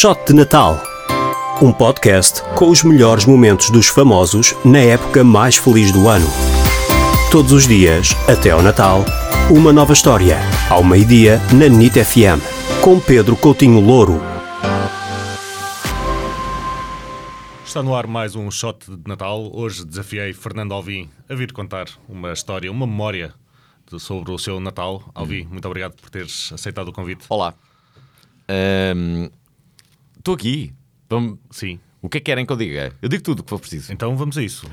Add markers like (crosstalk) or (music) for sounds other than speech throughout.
Shot de Natal. Um podcast com os melhores momentos dos famosos na época mais feliz do ano. Todos os dias, até ao Natal, uma nova história. Ao meio-dia, na NIT FM. Com Pedro Coutinho Louro. Está no ar mais um shot de Natal. Hoje desafiei Fernando Alvim a vir contar uma história, uma memória de- sobre o seu Natal. Alvim, muito obrigado por teres aceitado o convite. Olá. Estou aqui. Vamos- Sim, O que é que querem que eu diga? Eu digo tudo o que for preciso. então vamos a isso.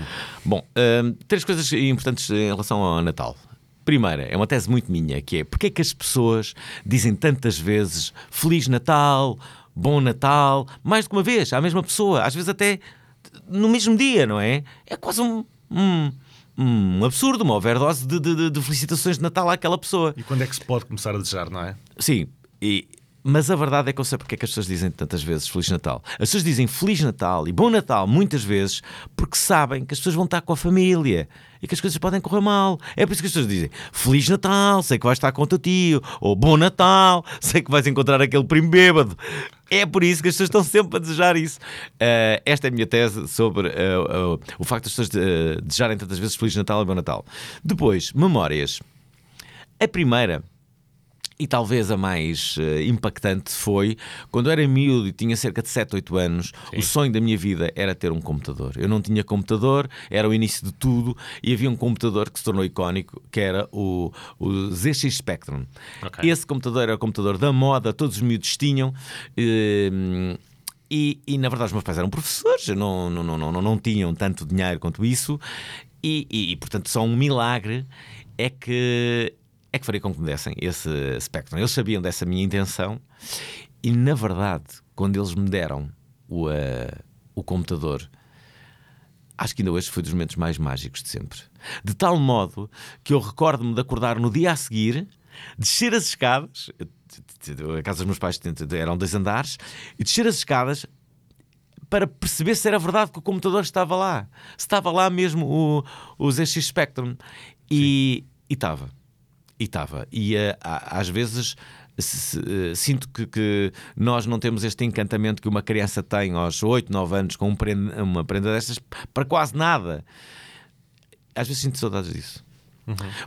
Bom, ahm, três coisas importantes em relação ao Natal. Primeira, é uma tese muito minha, que é porque é que as pessoas dizem tantas vezes Feliz Natal, Bom Natal, mais do que uma vez, à mesma pessoa, às vezes até no mesmo dia, não é? É quase um, um, um absurdo, uma overdose de, de- de- de felicitações de Natal àquela pessoa. E quando é que se pode começar a desejar, não é? Sim, e- mas a verdade é que eu sei porque é que as pessoas dizem tantas vezes Feliz Natal. As pessoas dizem Feliz Natal e Bom Natal muitas vezes porque sabem que as pessoas vão estar com a família e que as coisas podem correr mal. É por isso que as pessoas dizem Feliz Natal, sei que vais estar com o teu tio, ou Bom Natal, sei que vais encontrar aquele primo bêbado. É por isso que as pessoas estão sempre a desejar isso. Ah, esta é a minha tese sobre ah, ah, o facto das pessoas ah, desejarem tantas vezes Feliz Natal e Bom Natal. Depois, memórias. A primeira e talvez a mais eh, impactante foi quando eu era miúdo e tinha cerca de 7, 8 anos, o sonho da minha vida era ter um computador. Eu não tinha computador, era o início de tudo e havia um computador que se tornou icónico, que era o, o ZX Spectrum. Ok. Esse computador era o computador da moda, todos os miúdos tinham. eh, e, e, na verdade os meus pais eram professores, não, não, não, não, não tinham tanto dinheiro quanto isso, e, e, e, portanto só um milagre é que é que faria com que me dessem esse Spectrum. Eles sabiam dessa minha intenção e na verdade, quando eles me deram o, eh, o computador, acho que ainda hoje foi dos momentos mais mágicos de sempre. De tal modo que eu recordo-me de acordar no dia a seguir, descer as escadas, a casa dos meus pais eram dois andares, e descer as escadas para perceber se era verdade que o computador estava lá. Se estava lá mesmo o, o ZX Spectrum. E e estava. E estava. E a- às vezes se- eh, sinto que, que nós não temos este encantamento que uma criança tem aos 8, 9 anos com um prenda- uma prenda destas para quase nada. Às vezes sinto saudades disso.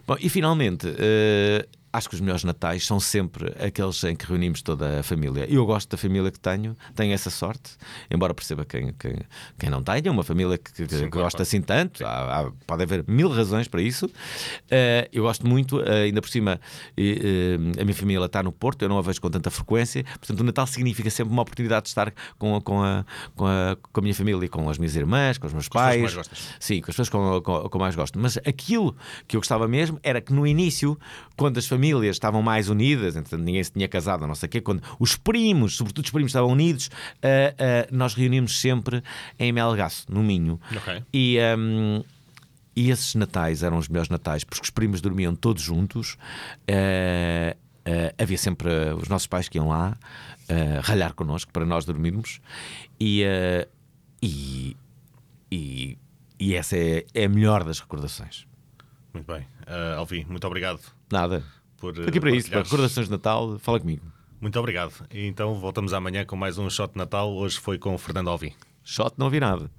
Bom, e finalmente, eh, acho que os melhores natais são sempre aqueles em que reunimos toda a família. Eu gosto da família que tenho, tenho essa sorte, embora perceba quem, quem, quem não tenha, uma família que, que- claro, gosta claro. assim tanto, há- há- pode haver mil razões para isso. Eh, eu gosto muito, eh, ainda por cima, eh, a minha família está no Porto, eu não a vejo com tanta frequência, portanto, o Natal significa sempre uma oportunidade de estar com, a- com, a, com, a, com a minha família, com as minhas irmãs, com os meus pais. mais gostas. Sim, com as pessoas com, com, com mais gosto. Mas aquilo que eu gostava mesmo era que no início, quando as famílias estavam mais unidas, entretanto ninguém se tinha casado, não sei o quê, quando os primos, sobretudo os primos, estavam unidos, ah, ah, nós reuníamos sempre em Melgaço, no Minho. Ok. E. ahm, e esses natais eram os melhores natais, porque os primos dormiam todos juntos. eh, havia sempre os nossos pais que iam lá ralhar connosco para nós dormirmos. E, e, e, e essa é, é a melhor das recordações. Muito bem. Ah, Alvim, muito obrigado Nada. Por. Estou aqui para isso, para recordações de Natal, fala comigo. Muito obrigado. E então voltamos amanhã com mais um shot de Natal. Hoje foi com o Fernando Alvim. Shot não vi nada.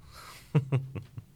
(laughs)